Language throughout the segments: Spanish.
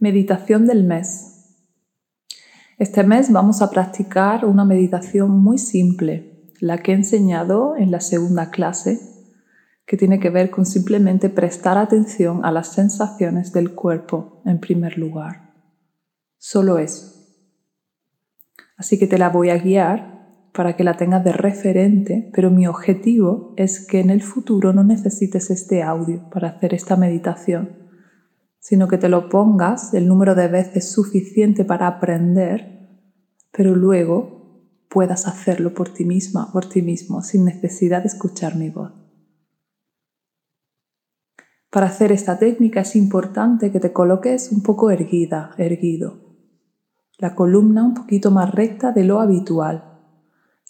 Meditación del mes. Este mes vamos a practicar una meditación muy simple, la que he enseñado en la segunda clase, que tiene que ver con simplemente prestar atención a las sensaciones del cuerpo en primer lugar. Solo eso. Así que te la voy a guiar para que la tengas de referente, pero mi objetivo es que en el futuro no necesites este audio para hacer esta meditación sino que te lo pongas el número de veces suficiente para aprender, pero luego puedas hacerlo por ti misma, por ti mismo, sin necesidad de escuchar mi voz. Para hacer esta técnica es importante que te coloques un poco erguida, erguido. La columna un poquito más recta de lo habitual.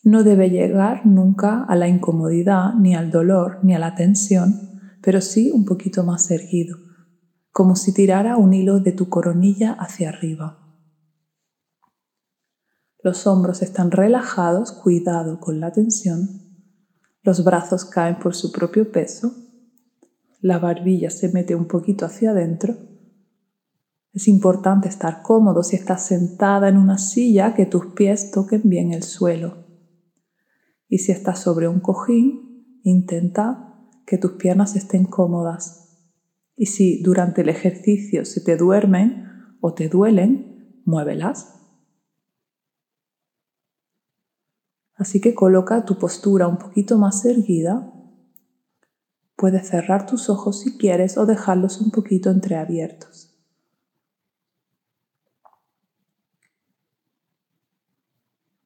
No debe llegar nunca a la incomodidad, ni al dolor, ni a la tensión, pero sí un poquito más erguido como si tirara un hilo de tu coronilla hacia arriba. Los hombros están relajados, cuidado con la tensión. Los brazos caen por su propio peso. La barbilla se mete un poquito hacia adentro. Es importante estar cómodo si estás sentada en una silla, que tus pies toquen bien el suelo. Y si estás sobre un cojín, intenta que tus piernas estén cómodas. Y si durante el ejercicio se te duermen o te duelen, muévelas. Así que coloca tu postura un poquito más erguida. Puedes cerrar tus ojos si quieres o dejarlos un poquito entreabiertos.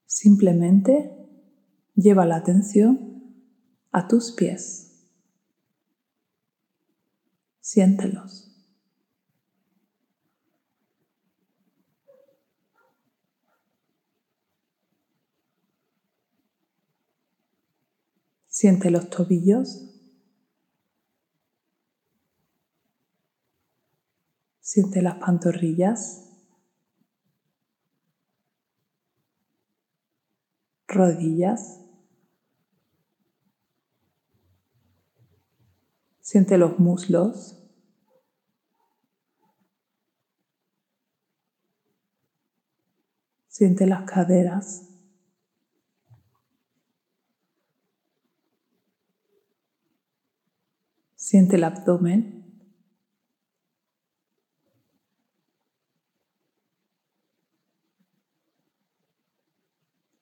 Simplemente lleva la atención a tus pies. Siéntelos. Siente los tobillos. Siente las pantorrillas. Rodillas. Siente los muslos. Siente las caderas. Siente el abdomen.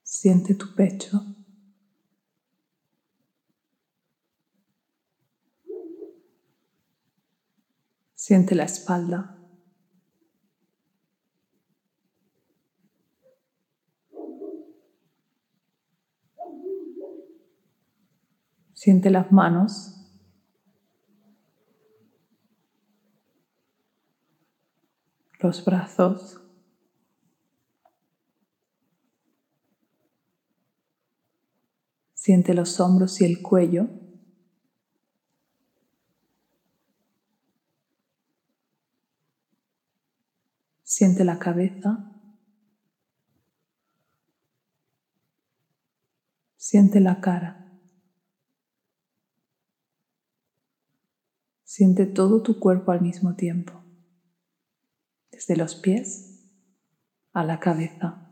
Siente tu pecho. Siente la espalda. Siente las manos. Los brazos. Siente los hombros y el cuello. Siente la cabeza. Siente la cara. Siente todo tu cuerpo al mismo tiempo, desde los pies a la cabeza.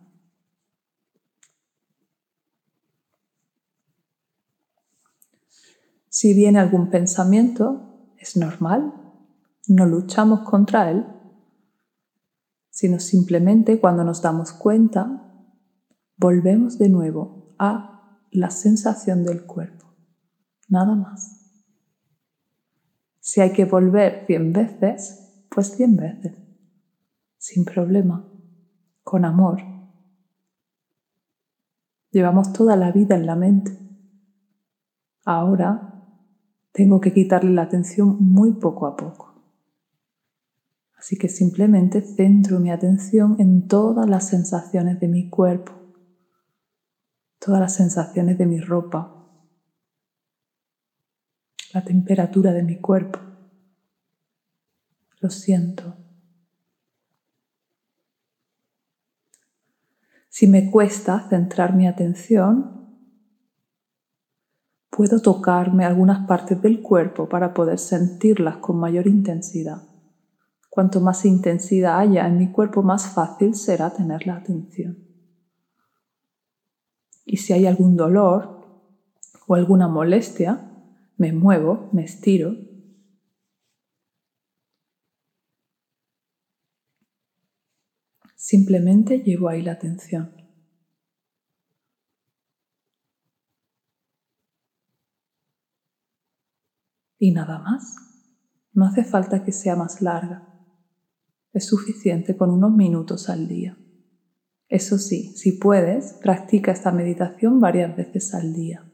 Si viene algún pensamiento, es normal, no luchamos contra él, sino simplemente cuando nos damos cuenta, volvemos de nuevo a la sensación del cuerpo, nada más. Si hay que volver cien veces, pues cien veces, sin problema, con amor. Llevamos toda la vida en la mente. Ahora tengo que quitarle la atención muy poco a poco. Así que simplemente centro mi atención en todas las sensaciones de mi cuerpo, todas las sensaciones de mi ropa, la temperatura de mi cuerpo. Lo siento. Si me cuesta centrar mi atención, puedo tocarme algunas partes del cuerpo para poder sentirlas con mayor intensidad. Cuanto más intensidad haya en mi cuerpo, más fácil será tener la atención. Y si hay algún dolor o alguna molestia, me muevo, me estiro. Simplemente llevo ahí la atención. Y nada más. No hace falta que sea más larga. Es suficiente con unos minutos al día. Eso sí, si puedes, practica esta meditación varias veces al día.